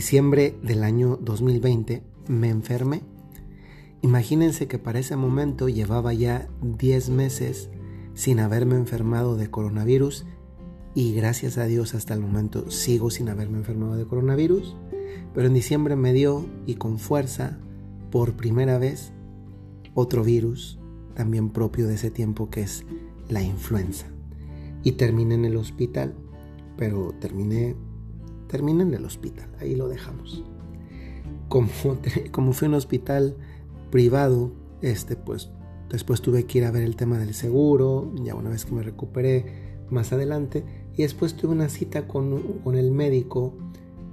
diciembre del año 2020 me enfermé. Imagínense que para ese momento llevaba ya 10 meses sin haberme enfermado de coronavirus y gracias a Dios hasta el momento sigo sin haberme enfermado de coronavirus, pero en diciembre me dio y con fuerza por primera vez otro virus también propio de ese tiempo que es la influenza. Y terminé en el hospital, pero terminé, terminé en el hospital, ahí lo dejamos. Como, como fue un hospital privado, este, pues después tuve que ir a ver el tema del seguro, ya una vez que me recuperé más adelante, y después tuve una cita con, con el médico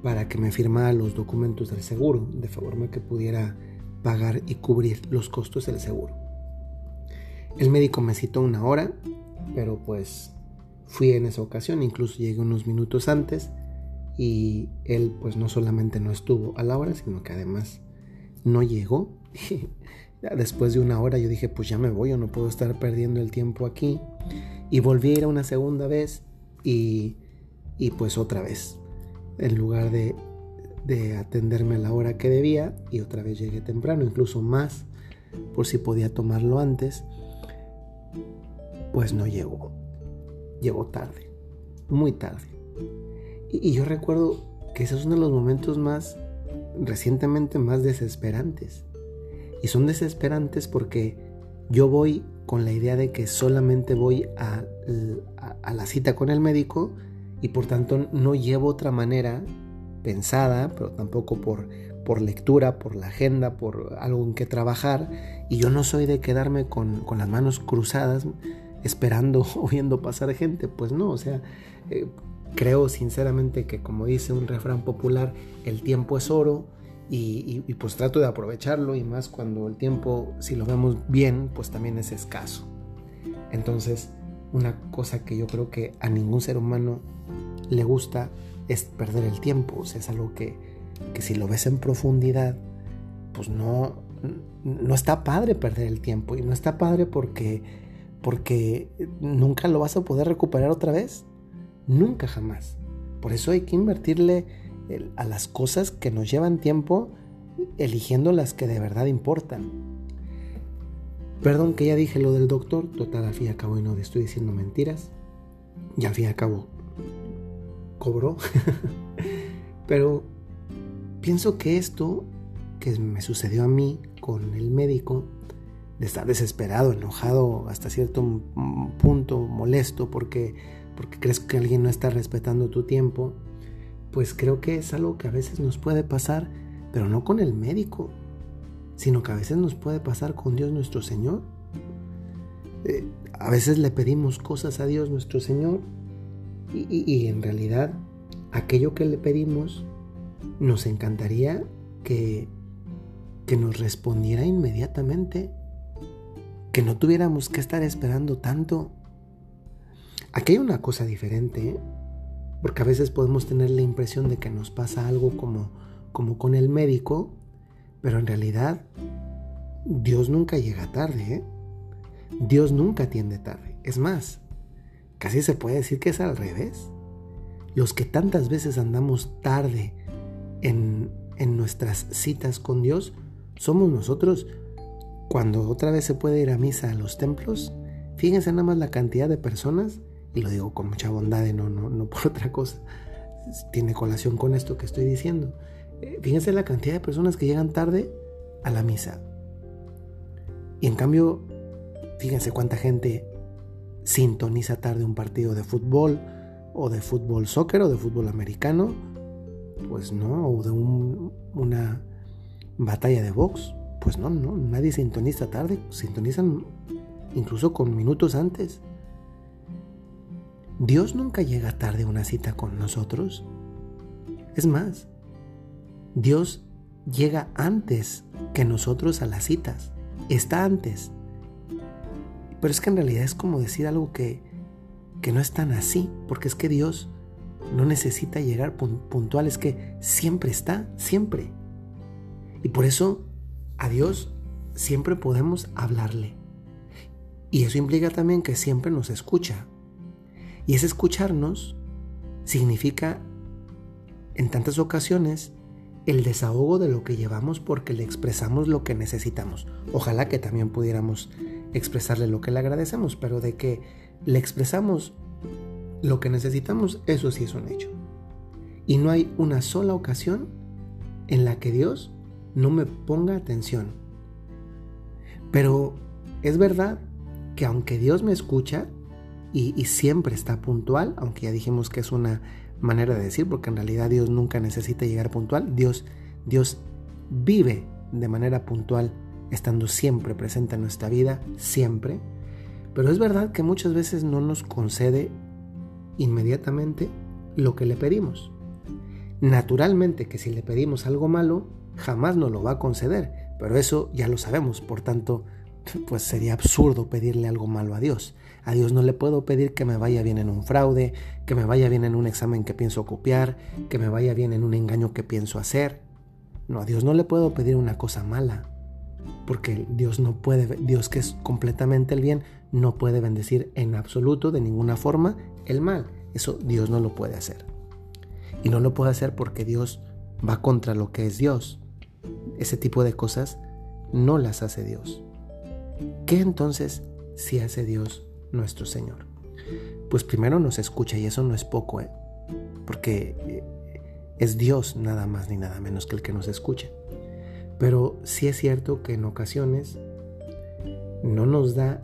para que me firmara los documentos del seguro, de forma que pudiera pagar y cubrir los costos del seguro. El médico me citó una hora, pero pues fui en esa ocasión, incluso llegué unos minutos antes y él pues no solamente no estuvo a la hora, sino que además no llegó. Después de una hora yo dije, pues ya me voy, yo no puedo estar perdiendo el tiempo aquí. Y volví a ir una segunda vez y, y pues otra vez, en lugar de, de atenderme a la hora que debía, y otra vez llegué temprano, incluso más, por si podía tomarlo antes pues no llegó. Llegó tarde, muy tarde. Y, yo recuerdo que ese es uno de los momentos más, recientemente más desesperantes. Y son desesperantes porque yo voy con la idea de que solamente voy a, la cita con el médico y por tanto no llevo otra manera pensada, pero tampoco por, por lectura, por la agenda, por algo en que trabajar. Y yo no soy de quedarme con, con las manos cruzadas esperando o viendo pasar gente. Pues no, o sea, eh, creo sinceramente que como dice un refrán popular, el tiempo es oro y, pues trato de aprovecharlo y más cuando el tiempo, si lo vemos bien, pues también es escaso. Entonces, una cosa que yo creo que a ningún ser humano le gusta es perder el tiempo. O sea, es algo que, que si lo ves en profundidad, pues no, no está padre perder el tiempo. Y no está padre porque porque nunca lo vas a poder recuperar otra vez. Nunca jamás. Por eso hay que invertirle a las cosas que nos llevan tiempo, eligiendo las que de verdad importan. Perdón que ya dije lo del doctor, total al fin y al cabo y no estoy diciendo mentiras. Y al fin y al cabo cobró. Pero pienso que esto que me sucedió a mí con el médico de estar desesperado, enojado, hasta cierto punto molesto porque, porque crees que alguien no está respetando tu tiempo, pues creo que es algo que a veces nos puede pasar, pero no con el médico, sino que a veces nos puede pasar con Dios nuestro Señor. Eh, a veces le pedimos cosas a Dios nuestro Señor y, y en realidad aquello que le pedimos nos encantaría que, que nos respondiera inmediatamente que no tuviéramos que estar esperando tanto. Aquí hay una cosa diferente, ¿eh? porque a veces podemos tener la impresión de que nos pasa algo como, como con el médico, pero en realidad Dios nunca llega tarde, ¿eh? Dios nunca atiende tarde. Es más, casi se puede decir que es al revés. Los que tantas veces andamos tarde en, en nuestras citas con Dios, somos nosotros cuando otra vez se puede ir a misa a los templos, fíjense nada más la cantidad de personas, y lo digo con mucha bondad y no, no, no por otra cosa, tiene colación con esto que estoy diciendo. Eh, fíjense la cantidad de personas que llegan tarde a la misa. Y en cambio, fíjense cuánta gente sintoniza tarde un partido de fútbol, o de fútbol soccer, o de fútbol americano, pues no, o de una batalla de box. Pues no, no, nadie sintoniza tarde, sintonizan incluso con minutos antes. Dios nunca llega tarde a una cita con nosotros. Es más, Dios llega antes que nosotros a las citas. Está antes. Pero es que en realidad es como decir algo que, que no es tan así, porque es que Dios no necesita llegar puntual, es que siempre está, siempre. Y por eso a Dios siempre podemos hablarle. Y eso implica también que siempre nos escucha. Y ese escucharnos significa en tantas ocasiones el desahogo de lo que llevamos porque le expresamos lo que necesitamos. Ojalá que también pudiéramos expresarle lo que le agradecemos, pero de que le expresamos lo que necesitamos, eso sí es un hecho. Y no hay una sola ocasión en la que Dios no me ponga atención. Pero es verdad que aunque Dios me escucha y, siempre está puntual, aunque ya dijimos que es una manera de decir, porque en realidad Dios nunca necesita llegar puntual, Dios, Dios vive de manera puntual, estando siempre presente en nuestra vida, siempre. Pero es verdad que muchas veces no nos concede inmediatamente lo que le pedimos. Naturalmente que si le pedimos algo malo, jamás nos lo va a conceder, pero eso ya lo sabemos, por tanto, pues sería absurdo pedirle algo malo a Dios. A Dios no le puedo pedir que me vaya bien en un fraude, que me vaya bien en un examen que pienso copiar, que me vaya bien en un engaño que pienso hacer. No, a Dios no le puedo pedir una cosa mala, porque Dios no puede, Dios que es completamente el bien, no puede bendecir en absoluto de ninguna forma el mal. Eso Dios no lo puede hacer. Y no lo puede hacer porque Dios va contra lo que es Dios. Ese tipo de cosas no las hace Dios. ¿Qué entonces si hace Dios nuestro Señor? Pues primero nos escucha y eso no es poco, ¿eh? porque eh, es Dios nada más ni nada menos que el que nos escucha. Pero sí es cierto que en ocasiones no nos da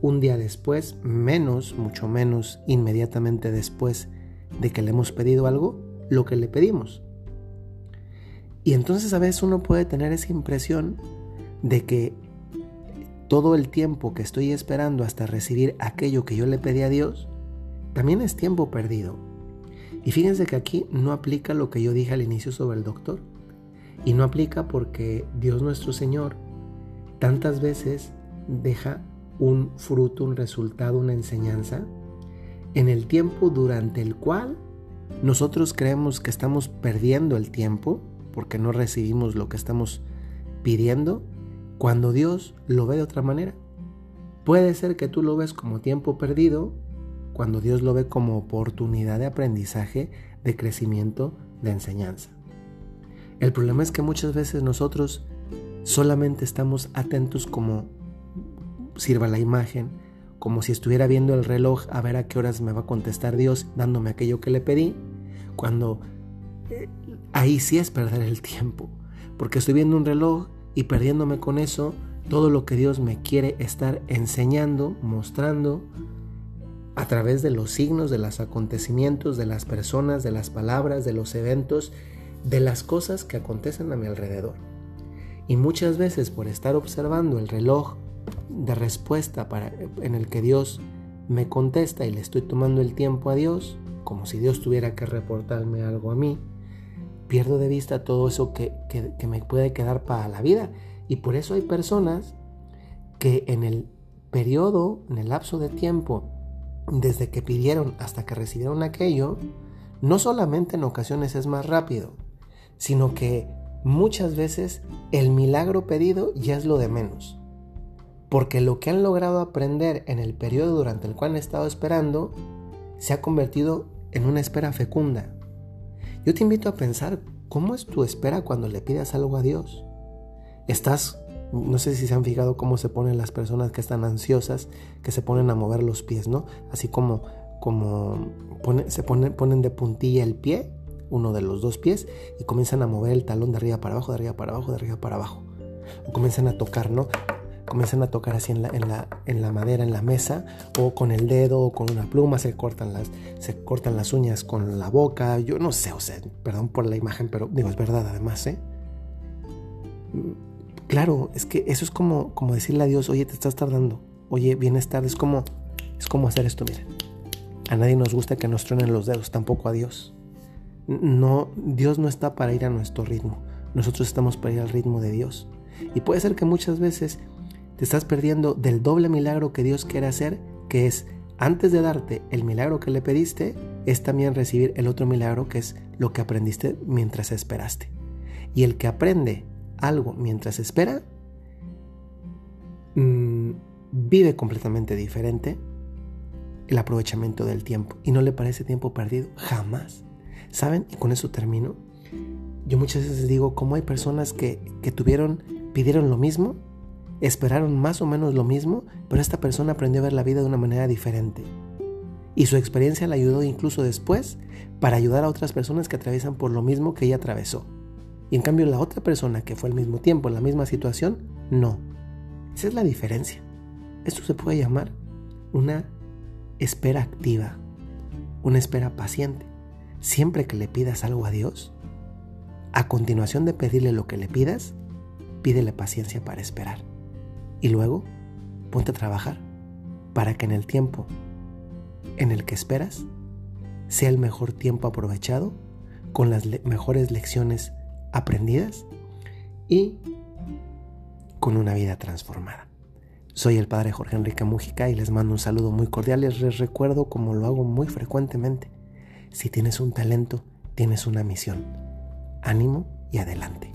un día después, menos, mucho menos inmediatamente después de que le hemos pedido algo, lo que le pedimos. Y entonces a veces uno puede tener esa impresión de que todo el tiempo que estoy esperando hasta recibir aquello que yo le pedí a Dios, también es tiempo perdido. Y fíjense que aquí no aplica lo que yo dije al inicio sobre el doctor. Y no aplica porque Dios nuestro Señor tantas veces deja un fruto, un resultado, una enseñanza en el tiempo durante el cual nosotros creemos que estamos perdiendo el tiempo porque no recibimos lo que estamos pidiendo, cuando Dios lo ve de otra manera. Puede ser que tú lo ves como tiempo perdido, cuando Dios lo ve como oportunidad de aprendizaje, de crecimiento, de enseñanza. El problema es que muchas veces nosotros solamente estamos atentos como sirva la imagen, como si estuviera viendo el reloj a ver a qué horas me va a contestar Dios dándome aquello que le pedí, cuando eh, ahí sí es perder el tiempo, porque estoy viendo un reloj y perdiéndome con eso todo lo que Dios me quiere estar enseñando, mostrando a través de los signos, de los acontecimientos, de las personas, de las palabras, de los eventos, de las cosas que acontecen a mi alrededor. Y muchas veces por estar observando el reloj de respuesta para, en el que Dios me contesta y le estoy tomando el tiempo a Dios, como si Dios tuviera que reportarme algo a mí, pierdo de vista todo eso que, que, me puede quedar para la vida. Y por eso hay personas que en el periodo, en el lapso de tiempo, desde que pidieron hasta que recibieron aquello, no solamente en ocasiones es más rápido, sino que muchas veces el milagro pedido ya es lo de menos porque lo que han logrado aprender en el periodo durante el cual han estado esperando se ha convertido en una espera fecunda. Yo te invito a pensar cómo es tu espera cuando le pidas algo a Dios. Estás, no sé si se han fijado cómo se ponen las personas que están ansiosas, que se ponen a mover los pies, ¿no? Así como, como se ponen, ponen de puntilla el pie, uno de los dos pies, y comienzan a mover el talón de arriba para abajo, de arriba para abajo, de arriba para abajo. O comienzan a tocar, ¿no? Comienzan a tocar así en la, en la, en la madera, en la mesa, o con el dedo, o con una pluma, se cortan, las, se cortan las uñas con la boca, yo no sé, o sea, perdón por la imagen, pero digo, es verdad además, ¿eh? Claro, es que eso es como, como decirle a Dios, oye, te estás tardando, oye, vienes tarde, es como, es como hacer esto, miren. A nadie nos gusta que nos truenen los dedos, tampoco a Dios. No, Dios no está para ir a nuestro ritmo, nosotros estamos para ir al ritmo de Dios. Y puede ser que muchas veces te estás perdiendo del doble milagro que Dios quiere hacer, que es, antes de darte el milagro que le pediste, es también recibir el otro milagro que es lo que aprendiste mientras esperaste. Y el que aprende algo mientras espera, mm, vive completamente diferente el aprovechamiento del tiempo y no le parece tiempo perdido, jamás. ¿Saben? Y con eso termino. yo muchas veces digo cómo hay personas que, que tuvieron, pidieron lo mismo, esperaron más o menos lo mismo, pero esta persona aprendió a ver la vida de una manera diferente. Y su experiencia le ayudó incluso después para ayudar a otras personas que atraviesan por lo mismo que ella atravesó. Y en cambio la otra persona que fue al mismo tiempo en la misma situación, no. Esa es la diferencia. Esto se puede llamar una espera activa, una espera paciente. Siempre que le pidas algo a Dios, a continuación de pedirle lo que le pidas, pídele paciencia para esperar. Y luego, ponte a trabajar para que en el tiempo en el que esperas sea el mejor tiempo aprovechado con las mejores lecciones aprendidas y con una vida transformada. Soy el padre Jorge Enrique Mújica y les mando un saludo muy cordial. Les recuerdo, como lo hago muy frecuentemente, si tienes un talento, tienes una misión. Ánimo y adelante.